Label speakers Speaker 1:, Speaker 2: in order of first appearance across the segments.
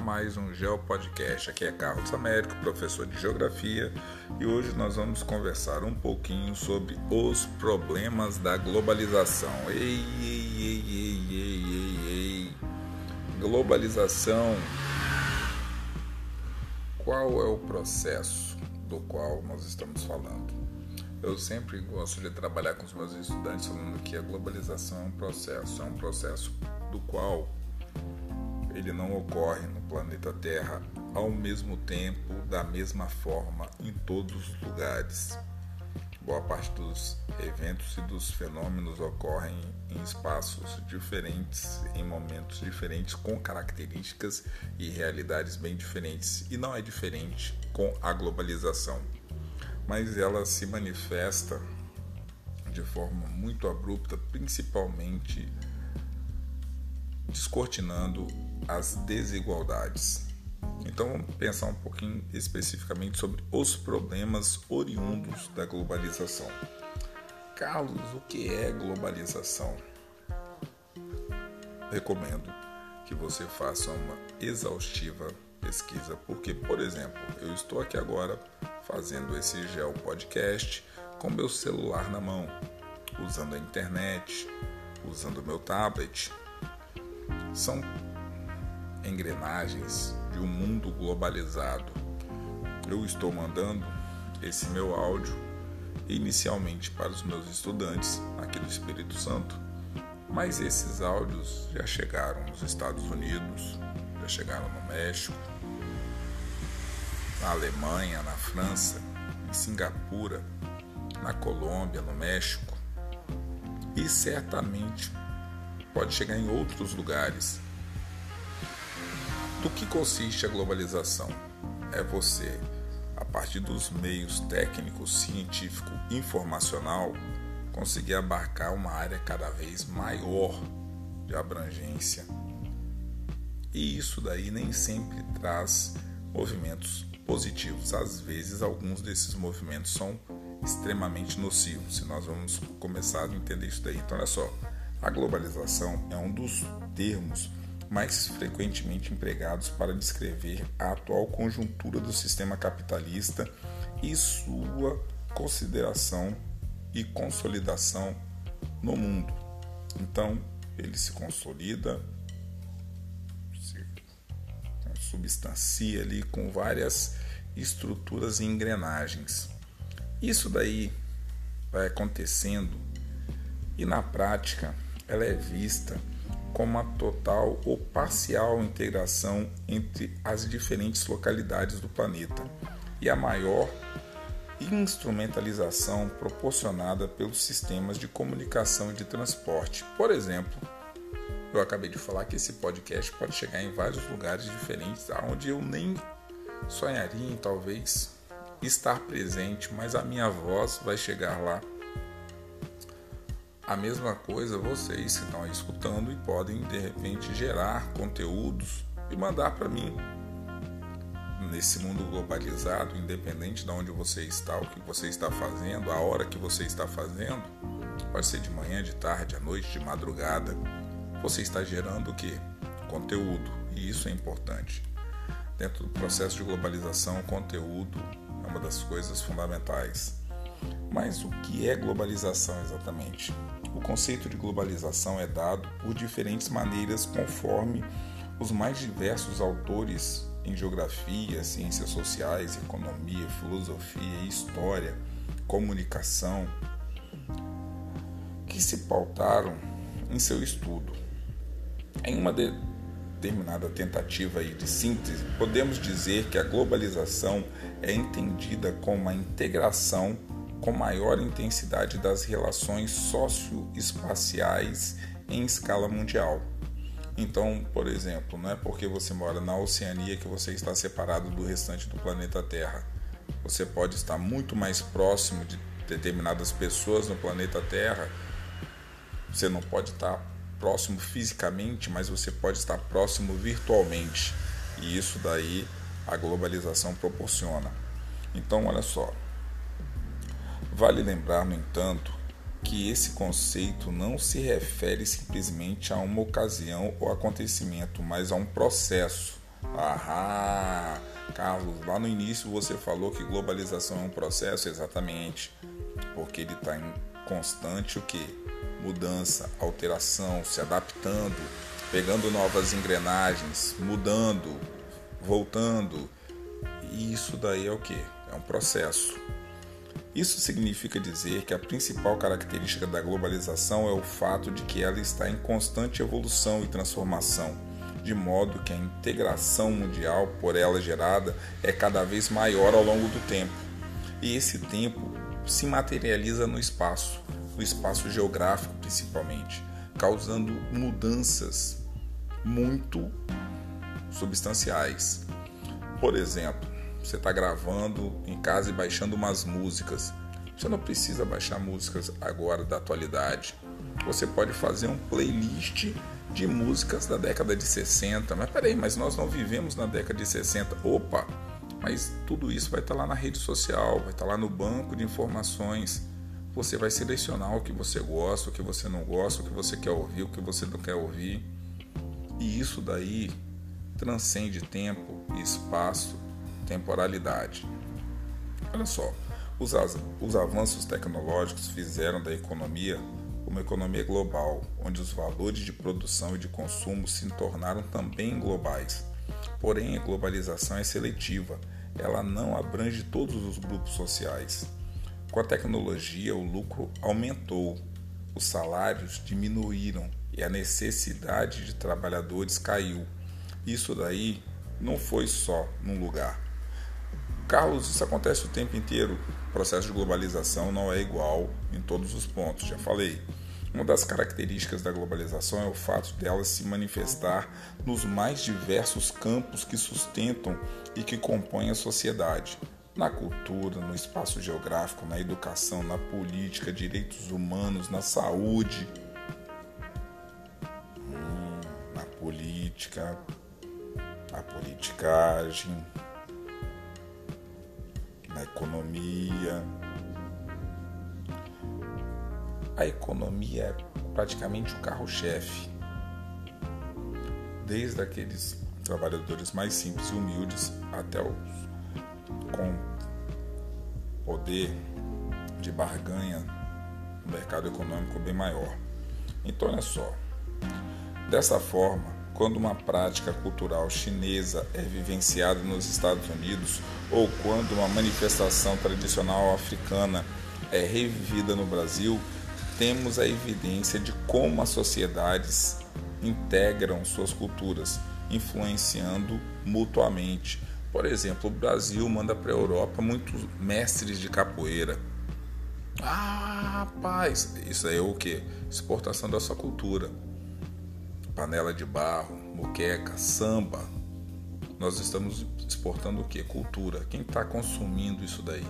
Speaker 1: mais um Geo Podcast. Aqui é Carlos Américo, professor de Geografia, e hoje nós vamos conversar um pouquinho sobre os problemas da globalização. Ei, ei, ei, ei, ei, ei, ei. Globalização. Qual é o processo do qual nós estamos falando? Eu sempre gosto de trabalhar com os meus estudantes falando que a globalização é um processo, é um processo do qual ele não ocorre no planeta Terra ao mesmo tempo, da mesma forma, em todos os lugares. Boa parte dos eventos e dos fenômenos ocorrem em espaços diferentes, em momentos diferentes, com características e realidades bem diferentes. E não é diferente com a globalização, mas ela se manifesta de forma muito abrupta, principalmente descortinando as desigualdades. Então vamos pensar um pouquinho especificamente sobre os problemas oriundos da globalização. Carlos, o que é globalização? Recomendo que você faça uma exaustiva pesquisa, porque, por exemplo, eu estou aqui agora fazendo esse Geo Podcast com meu celular na mão, usando a internet, usando meu tablet, são engrenagens de um mundo globalizado. Eu estou mandando esse meu áudio inicialmente para os meus estudantes aqui do Espírito Santo, mas esses áudios já chegaram nos Estados Unidos, já chegaram no México, na Alemanha, na França, em Singapura, na Colômbia, no México e certamente pode chegar em outros lugares. Do que consiste a globalização? É você, a partir dos meios técnicos, científico, informacional, conseguir abarcar uma área cada vez maior de abrangência. E isso daí nem sempre traz movimentos positivos. Às vezes, alguns desses movimentos são extremamente nocivos. Se nós vamos começar a entender isso daí. Então, olha só. A globalização é um dos termos mais frequentemente empregados para descrever a atual conjuntura do sistema capitalista e sua consideração e consolidação no mundo. Então, ele se consolida, se substancia ali com várias estruturas e engrenagens. Isso daí vai acontecendo e na prática ela é vista como a total ou parcial integração entre as diferentes localidades do planeta e a maior instrumentalização proporcionada pelos sistemas de comunicação e de transporte. Por exemplo, eu acabei de falar que esse podcast pode chegar em vários lugares diferentes, onde eu nem sonharia em talvez estar presente, mas a minha voz vai chegar lá a mesma coisa vocês que estão aí escutando e podem de repente gerar conteúdos e mandar para mim. Nesse mundo globalizado, independente de onde você está, o que você está fazendo, a hora que você está fazendo, pode ser de manhã, de tarde, à noite, de madrugada, você está gerando o que? Conteúdo, e isso é importante. Dentro do processo de globalização, o conteúdo é uma das coisas fundamentais. Mas o que é globalização exatamente? O conceito de globalização é dado por diferentes maneiras conforme os mais diversos autores em geografia, ciências sociais, economia, filosofia, história, comunicação, que se pautaram em seu estudo. Em uma determinada tentativa de síntese, podemos dizer que a globalização é entendida como a integração com maior intensidade das relações socioespaciais em escala mundial. Então, por exemplo, não é porque você mora na Oceania que você está separado do restante do planeta Terra. Você pode estar muito mais próximo de determinadas pessoas no planeta Terra. Você não pode estar próximo fisicamente, mas você pode estar próximo virtualmente. E isso daí a globalização proporciona. Então, olha só, Vale lembrar, no entanto, que esse conceito não se refere simplesmente a uma ocasião ou acontecimento, mas a um processo, Ah, Carlos, lá no início você falou que globalização é um processo, exatamente, porque ele está em constante o que? Mudança, alteração, se adaptando, pegando novas engrenagens, mudando, voltando. E isso daí é o que? É um processo. Isso significa dizer que a principal característica da globalização é o fato de que ela está em constante evolução e transformação, de modo que a integração mundial por ela gerada é cada vez maior ao longo do tempo. E esse tempo se materializa no espaço, no espaço geográfico principalmente, causando mudanças muito substanciais. Por exemplo, você está gravando em casa e baixando umas músicas. Você não precisa baixar músicas agora da atualidade. Você pode fazer um playlist de músicas da década de 60. Mas peraí, mas nós não vivemos na década de 60. Opa! Mas tudo isso vai estar tá lá na rede social, vai estar tá lá no banco de informações. Você vai selecionar o que você gosta, o que você não gosta, o que você quer ouvir, o que você não quer ouvir. E isso daí transcende tempo e espaço temporalidade. Olha só, os, os avanços tecnológicos fizeram da economia uma economia global, onde os valores de produção e de consumo se tornaram também globais. Porém, a globalização é seletiva, ela não abrange todos os grupos sociais. Com a tecnologia, o lucro aumentou, os salários diminuíram e a necessidade de trabalhadores caiu. Isso daí não foi só num lugar. Carlos, isso acontece o tempo inteiro. O processo de globalização não é igual em todos os pontos, já falei. Uma das características da globalização é o fato dela se manifestar nos mais diversos campos que sustentam e que compõem a sociedade. Na cultura, no espaço geográfico, na educação, na política, direitos humanos, na saúde, hum, na política, na politicagem, na economia. A economia é praticamente o carro-chefe, desde aqueles trabalhadores mais simples e humildes até os com poder de barganha no mercado econômico bem maior. Então, olha só, dessa forma, quando uma prática cultural chinesa é vivenciada nos Estados Unidos ou quando uma manifestação tradicional africana é revivida no Brasil, temos a evidência de como as sociedades integram suas culturas, influenciando mutuamente. Por exemplo, o Brasil manda para a Europa muitos mestres de capoeira. Ah, rapaz, isso aí é o que? Exportação da sua cultura panela de barro, moqueca, samba. Nós estamos exportando o que? Cultura. Quem está consumindo isso daí?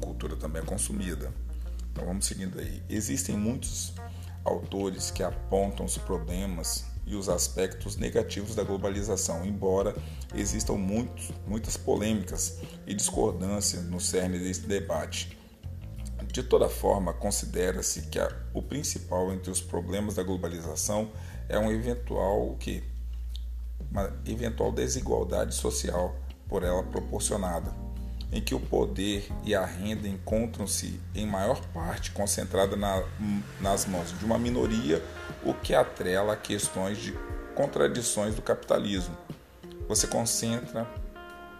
Speaker 1: Cultura também é consumida. Então vamos seguindo aí. Existem muitos autores que apontam os problemas e os aspectos negativos da globalização, embora existam muitos, muitas polêmicas e discordâncias no cerne desse debate. De toda forma, considera-se que a, o principal entre os problemas da globalização é um eventual que uma eventual desigualdade social por ela proporcionada, em que o poder e a renda encontram-se em maior parte concentrada na, nas mãos de uma minoria, o que atrela a questões de contradições do capitalismo. Você concentra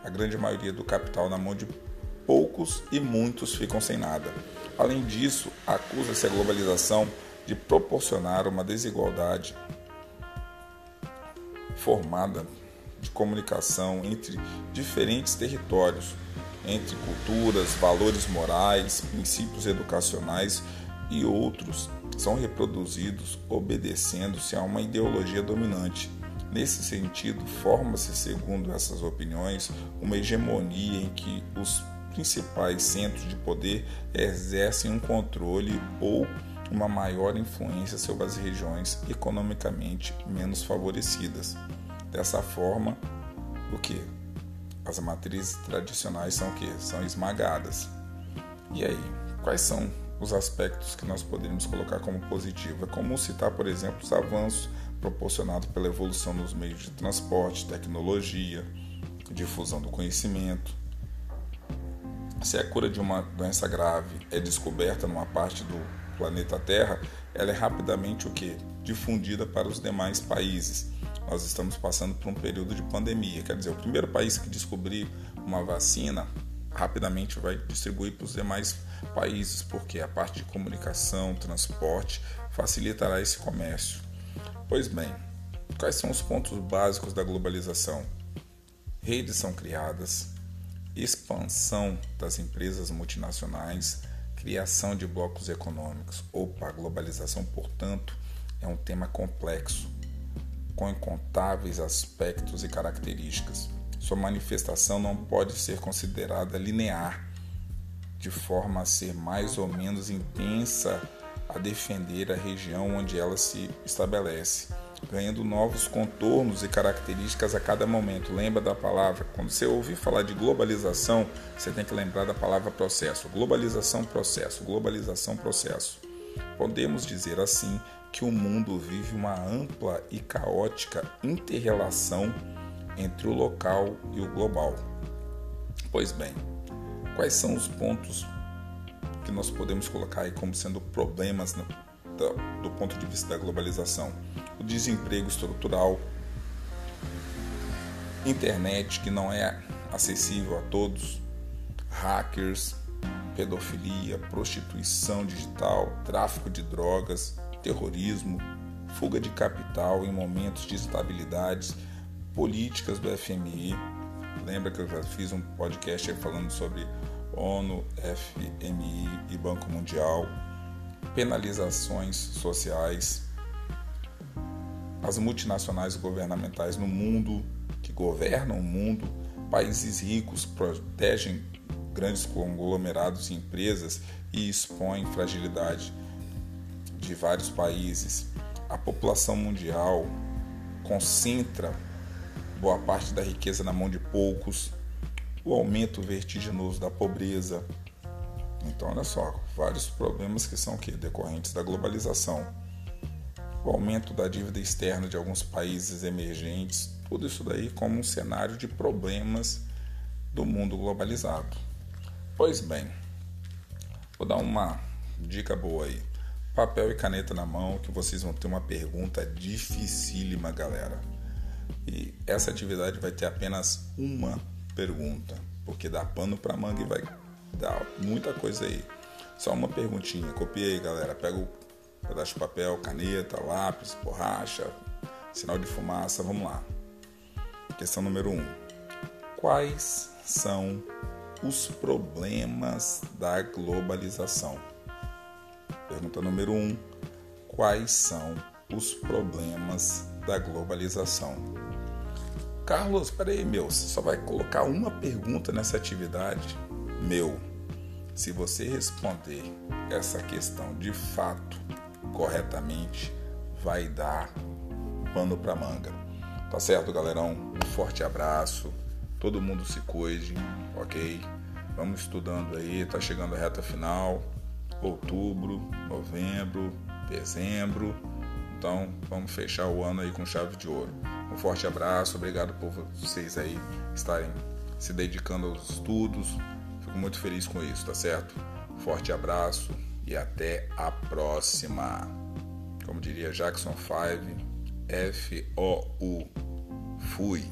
Speaker 1: a grande maioria do capital na mão de poucos e muitos ficam sem nada. Além disso, acusa-se a globalização de proporcionar uma desigualdade formada de comunicação entre diferentes territórios, entre culturas, valores morais, princípios educacionais e outros são reproduzidos obedecendo-se a uma ideologia dominante. Nesse sentido, forma-se, segundo essas opiniões, uma hegemonia em que os principais centros de poder exercem um controle ou uma maior influência sobre as regiões economicamente menos favorecidas. Dessa forma, o que? As matrizes tradicionais são o que? São esmagadas. E aí, quais são os aspectos que nós poderíamos colocar como positivo? É comum citar, por exemplo, os avanços proporcionado pela evolução nos meios de transporte, tecnologia, difusão do conhecimento. Se a cura de uma doença grave é descoberta numa parte do planeta Terra, ela é rapidamente o que? Difundida para os demais países. Nós estamos passando por um período de pandemia, quer dizer, o primeiro país que descobrir uma vacina rapidamente vai distribuir para os demais países, porque a parte de comunicação, transporte facilitará esse comércio. Pois bem, quais são os pontos básicos da globalização? Redes são criadas, expansão das empresas multinacionais, criação de blocos econômicos. Opa, a globalização, portanto, é um tema complexo, com incontáveis aspectos e características. Sua manifestação não pode ser considerada linear, de forma a ser mais ou menos intensa a defender a região onde ela se estabelece, ganhando novos contornos e características a cada momento. Lembra da palavra, quando você ouvir falar de globalização, você tem que lembrar da palavra processo. Globalização, processo. Globalização, processo. Podemos dizer assim que o mundo vive uma ampla e caótica interrelação entre o local e o global. Pois bem, quais são os pontos que nós podemos colocar aí como sendo problemas do, ponto de vista da globalização. O desemprego estrutural, internet que não é acessível a todos, hackers, pedofilia, prostituição digital, tráfico de drogas, terrorismo, fuga de capital em momentos de instabilidades, políticas do FMI. Lembra que eu já fiz um podcast falando sobre ONU, FMI e Banco Mundial, penalizações sociais, as multinacionais governamentais no mundo, que governam o mundo, países ricos protegem grandes conglomerados e empresas e expõem fragilidade de vários países. A população mundial concentra boa parte da riqueza na mão de poucos o aumento vertiginoso da pobreza. Então, olha só, vários problemas que são que decorrentes da globalização. O aumento da dívida externa de alguns países emergentes, tudo isso daí como um cenário de problemas do mundo globalizado. Pois bem, vou dar uma dica boa aí. Papel e caneta na mão, que vocês vão ter uma pergunta dificílima, galera. E essa atividade vai ter apenas uma pergunta, porque dá pano para manga e vai muita coisa aí. Só uma perguntinha, copia aí, galera. Pega o pedaço de papel, caneta, lápis, borracha, sinal de fumaça, vamos lá. Questão número 1. Um. Quais são os problemas da globalização? Pergunta número 1. Um. Quais são os problemas da globalização? Carlos, peraí, meu, você só vai colocar uma pergunta nessa atividade? Meu, se você responder essa questão de fato corretamente, vai dar pano para manga. Tá certo, galerão? Um forte abraço. Todo mundo se cuide, ok? Vamos estudando aí, tá chegando a reta final. Outubro, novembro, dezembro. Então, vamos fechar o ano aí com chave de ouro. Um forte abraço, obrigado por vocês aí estarem se dedicando aos estudos. Fico muito feliz com isso, tá certo? Forte abraço e até a próxima. Como diria Jackson 5, F-O-U. Fui.